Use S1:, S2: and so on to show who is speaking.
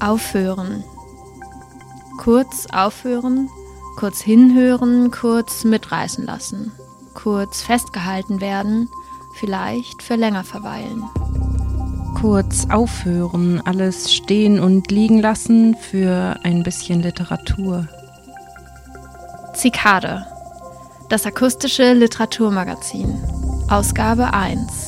S1: Aufhören. Kurz aufhören, kurz hinhören, kurz mitreißen lassen, kurz festgehalten werden, vielleicht für länger verweilen.
S2: Kurz aufhören, alles stehen und liegen lassen für ein bisschen Literatur.
S1: Zikade. Das akustische Literaturmagazin. Ausgabe 1.